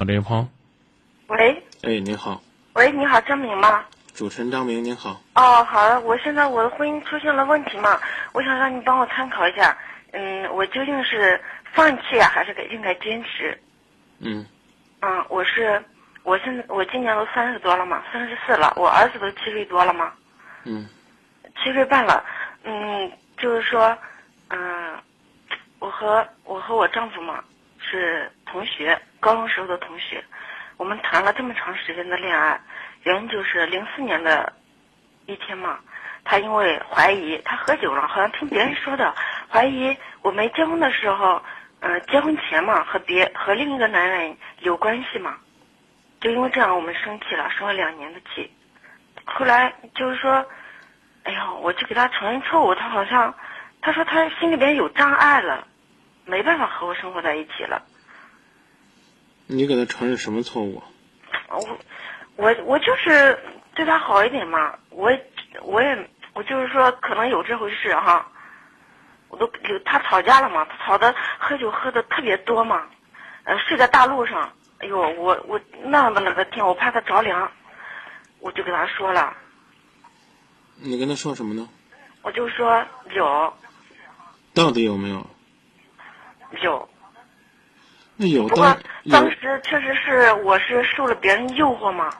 打电话。喂，哎，您好，喂，你好，张明吗？主持人张明，您好。哦，好的，我现在我的婚姻出现了问题嘛，我想让你帮我参考一下，嗯，我究竟是放弃啊，还是该应该坚持？嗯嗯，我是，我现在我今年都三十多了嘛，三十四了，我儿子都七岁多了嘛，嗯七岁半了，嗯，就是说，嗯，我和我和我丈夫嘛是同学，高中时候的同学，我们谈了这么长时间的恋爱，原因就是零四年的一天嘛，他因为怀疑他喝酒了，好像听别人说的，怀疑我没结婚的时候，呃，结婚前嘛和别和另一个男人有关系嘛，就因为这样我们生气了，生了两年的气，后来就是说。哎呦，我去给他承认错误，他好像，他说他心里边有障碍了，没办法和我生活在一起了。你给他承认什么错误？我，我我就是对他好一点嘛，我我也我就是说可能有这回事哈，我都有他吵架了嘛，他吵的喝酒喝的特别多嘛，呃睡在大路上，哎呦我我那样的那个天，我怕他着凉，我就给他说了。你跟他说什么呢？我就说有。到底有没有？有。那有不过当时确实是我是受了别人诱惑嘛，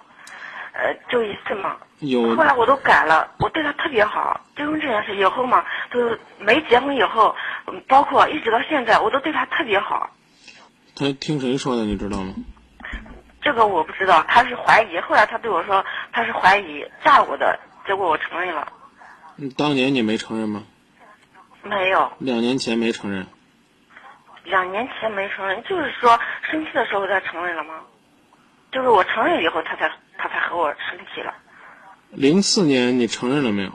呃，就一次嘛。有。后来我都改了，我对他特别好。就因为这件事以后嘛，都没结婚以后，包括一直到现在，我都对他特别好。他听谁说的？你知道吗？这个我不知道，他是怀疑。后来他对我说，他是怀疑诈我的。结果我承认了。当年你没承认吗？没有。两年前没承认。两年前没承认，就是说生气的时候他承认了吗？就是我承认以后，他才他才和我生气了。零四年你承认了没有？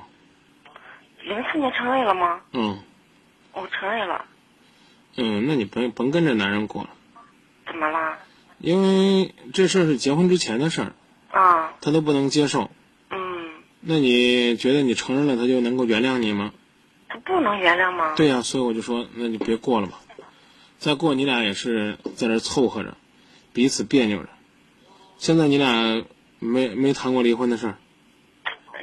零四年承认了吗？嗯。我承认了。嗯，那你甭甭跟这男人过了。怎么啦？因为这事儿是结婚之前的事儿。啊。他都不能接受。嗯那你觉得你承认了，他就能够原谅你吗？他不能原谅吗？对呀，所以我就说，那你别过了吧。再过，你俩也是在这凑合着，彼此别扭着。现在你俩没没谈过离婚的事儿？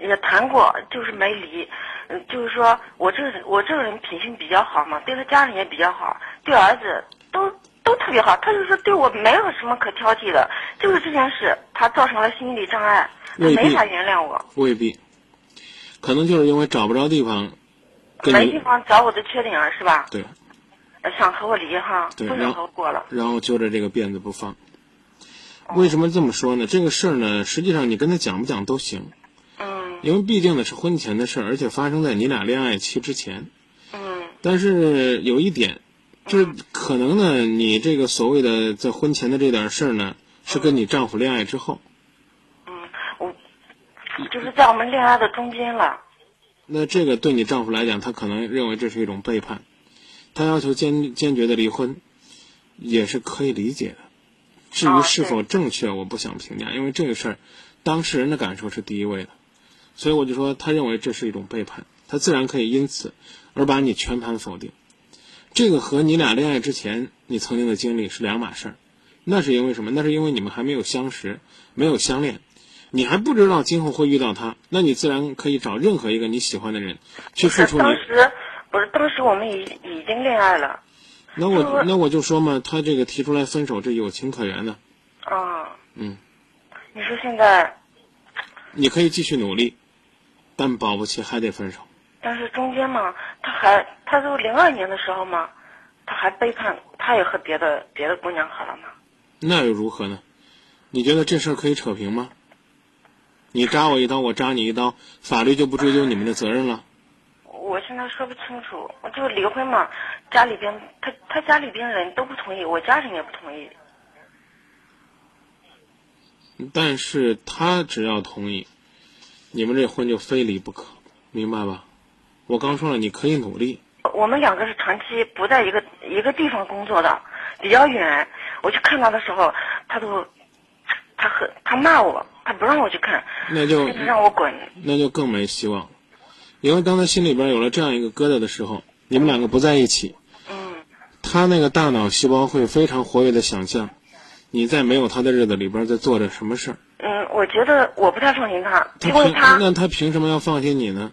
也谈过，就是没离。嗯，就是说我这我这个人品性比较好嘛，对他家人也比较好，对儿子都都特别好。他就说对我没有什么可挑剔的，就是这件事他造成了心理障碍。他没法原谅我，未必，可能就是因为找不着地方，没地方找我的缺点是吧？对，想和我离哈，不想和我过了。然后揪着这个辫子不放。为什么这么说呢？这个事儿呢，实际上你跟他讲不讲都行。嗯。因为毕竟呢是婚前的事儿，而且发生在你俩恋爱期之前。嗯。但是有一点，就是可能呢，你这个所谓的在婚前的这点事儿呢，是跟你丈夫恋爱之后。嗯，我就是在我们恋爱的中间了。那这个对你丈夫来讲，他可能认为这是一种背叛，他要求坚坚决的离婚，也是可以理解的。至于是否正确，我不想评价，因为这个事儿，当事人的感受是第一位的。所以我就说，他认为这是一种背叛，他自然可以因此而把你全盘否定。这个和你俩恋爱之前你曾经的经历是两码事儿。那是因为什么？那是因为你们还没有相识，没有相恋。你还不知道今后会遇到他，那你自然可以找任何一个你喜欢的人去付出。当时不是当时我们已已经恋爱了。那我那我就说嘛，他这个提出来分手，这有情可原的。啊。嗯。你说现在？你可以继续努力，但保不齐还得分手。但是中间嘛，他还他都零二年的时候嘛，他还背叛，他也和别的别的姑娘好了嘛。那又如何呢？你觉得这事儿可以扯平吗？你扎我一刀，我扎你一刀，法律就不追究你们的责任了？我现在说不清楚，我就离婚嘛，家里边他他家里边人都不同意，我家人也不同意。但是他只要同意，你们这婚就非离不可，明白吧？我刚说了，你可以努力。我们两个是长期不在一个一个地方工作的，比较远。我去看他的时候，他都他很他骂我。他不让我去看，那就让我滚，那就更没希望。因为当他心里边有了这样一个疙瘩的时候，你们两个不在一起，嗯，他那个大脑细胞会非常活跃的想象，你在没有他的日子里边在做着什么事儿？嗯，我觉得我不太放心他，他为他那他凭什么要放心你呢？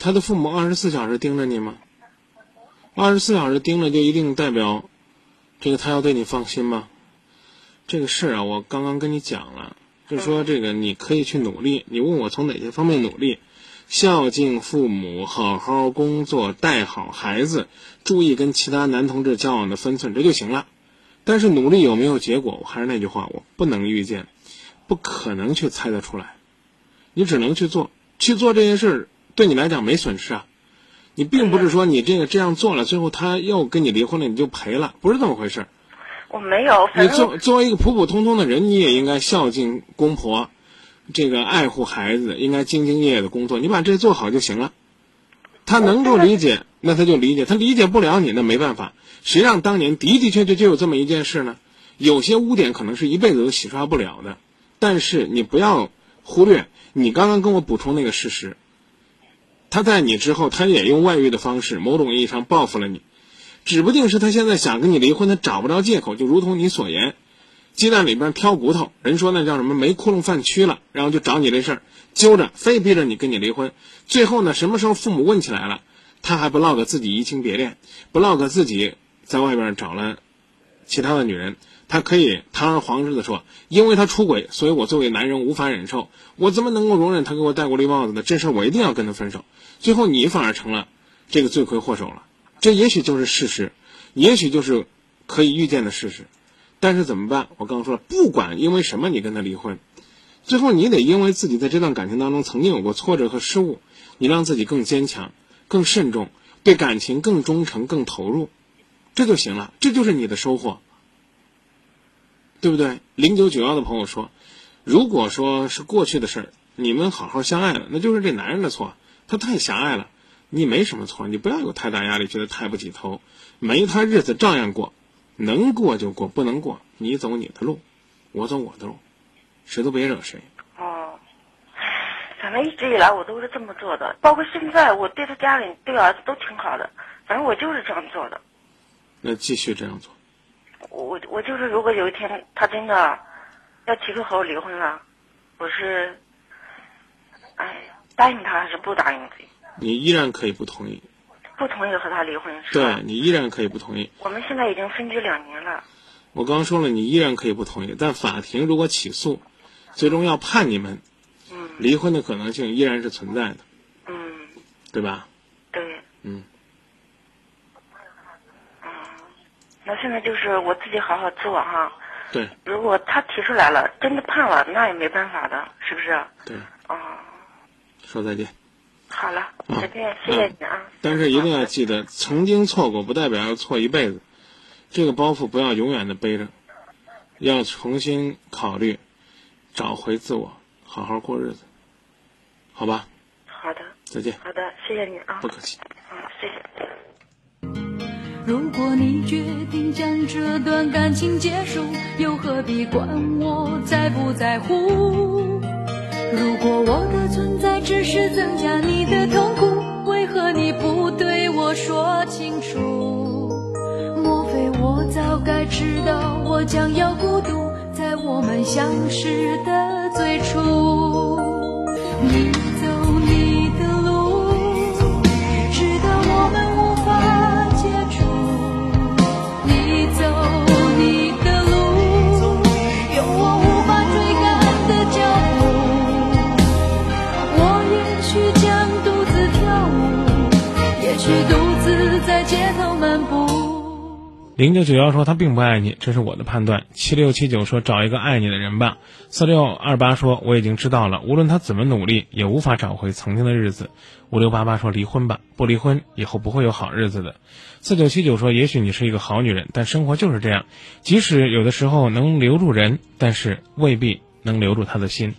他的父母二十四小时盯着你吗？二十四小时盯着就一定代表这个他要对你放心吗？这个事儿啊，我刚刚跟你讲了，就是说这个你可以去努力。你问我从哪些方面努力？孝敬父母，好好工作，带好孩子，注意跟其他男同志交往的分寸，这就行了。但是努力有没有结果？我还是那句话，我不能预见，不可能去猜得出来。你只能去做，去做这件事儿，对你来讲没损失啊。你并不是说你这个这样做了，最后他又跟你离婚了，你就赔了，不是这么回事儿。我没有，你正作作为一个普普通通的人，你也应该孝敬公婆，这个爱护孩子，应该兢兢业业的工作。你把这做好就行了。他能够理解，那他就理解；他理解不了你，那没办法。谁让当年的的确确就有这么一件事呢？有些污点可能是一辈子都洗刷不了的，但是你不要忽略你刚刚跟我补充那个事实。他在你之后，他也用外遇的方式，某种意义上报复了你。指不定是他现在想跟你离婚，他找不着借口，就如同你所言，鸡蛋里边挑骨头。人说那叫什么没窟窿饭蛆了，然后就找你这事儿，揪着非逼着你跟你离婚。最后呢，什么时候父母问起来了，他还不落个自己移情别恋，不落个自己在外边找了其他的女人，他可以堂而皇之的说，因为他出轨，所以我作为男人无法忍受，我怎么能够容忍他给我戴过绿帽子呢？这事儿我一定要跟他分手。最后你反而成了这个罪魁祸首了。这也许就是事实，也许就是可以预见的事实，但是怎么办？我刚刚说了，不管因为什么你跟他离婚，最后你得因为自己在这段感情当中曾经有过挫折和失误，你让自己更坚强、更慎重，对感情更忠诚、更投入，这就行了，这就是你的收获，对不对？零九九幺的朋友说，如果说是过去的事儿，你们好好相爱了，那就是这男人的错，他太狭隘了。你没什么错，你不要有太大压力，觉得抬不起头。没他日子照样过，能过就过，不能过你走你的路，我走我的路，谁都别惹谁。哦，反正一直以来我都是这么做的，包括现在我对他家里对儿子都挺好的，反正我就是这样做的。那继续这样做。我我就是，如果有一天他真的要提出和我离婚了，我是，哎，答应他还是不答应自己？你依然可以不同意，不同意和他离婚是吧？对你依然可以不同意。我们现在已经分居两年了。我刚刚说了，你依然可以不同意，但法庭如果起诉，最终要判你们嗯离婚的可能性依然是存在的，嗯，对吧？对，嗯，嗯，那现在就是我自己好好做哈。对如果他提出来了，真的判了，那也没办法的，是不是？对，哦，说再见。好了，啊再见，谢谢你啊。但是一定要记得，曾经错过不代表要错一辈子，这个包袱不要永远的背着，要重新考虑，找回自我，好好过日子，好吧？好的，再见，好的，谢谢你啊。不客气。嗯，谢谢。如果你决定将这段感情结束，又何必管我在不在乎？如果我的存在只是增加你的痛苦，为何你不对我说清楚？莫非我早该知道我将要孤独，在我们相识的最初？你走你零九九幺说他并不爱你，这是我的判断。七六七九说找一个爱你的人吧。四六二八说我已经知道了，无论他怎么努力，也无法找回曾经的日子。五六八八说离婚吧，不离婚以后不会有好日子的。四九七九说也许你是一个好女人，但生活就是这样，即使有的时候能留住人，但是未必能留住他的心。